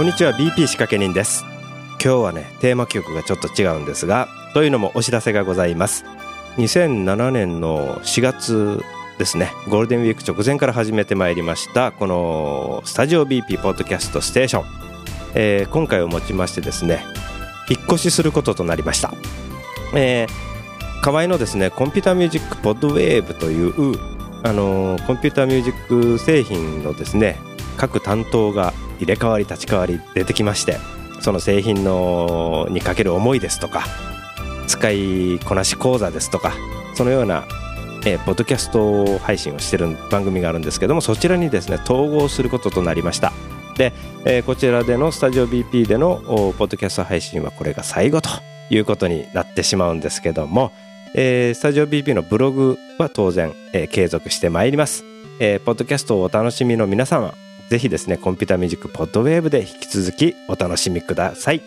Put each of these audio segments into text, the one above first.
こんにちは BP 仕掛け人です。今日はねテーマ曲がちょっと違うんですがというのもお知らせがございます。2007年の4月ですねゴールデンウィーク直前から始めてまいりましたこのスタジオ BP ポッドキャストステーション、えー、今回をもちましてですね引っ越しすることとなりました、えー、河合のですねコンピューターミュージックポッドウェーブというあのー、コンピューターミュージック製品のですね各担当が入れ替わり立ち替わり出てきましてその製品のにかける思いですとか使いこなし講座ですとかそのような、えー、ポッドキャスト配信をしてる番組があるんですけどもそちらにですね統合することとなりました。で、えー、こちらでのスタジオ BP でのポッドキャスト配信はこれが最後ということになってしまうんですけどもえー、スタジオ BP のブログは当然、えー、継続してまいります、えー、ポッドキャストをお楽しみの皆様ぜひですねコンピュータミュージックポッドウェーブで引き続きお楽しみください、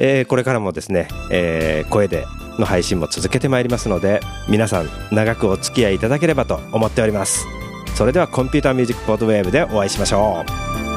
えー、これからもですね、えー、声での配信も続けてまいりますので皆さん長くお付き合いいただければと思っております。それではコンピュータミュージックポッドウェーブでお会いしましょう。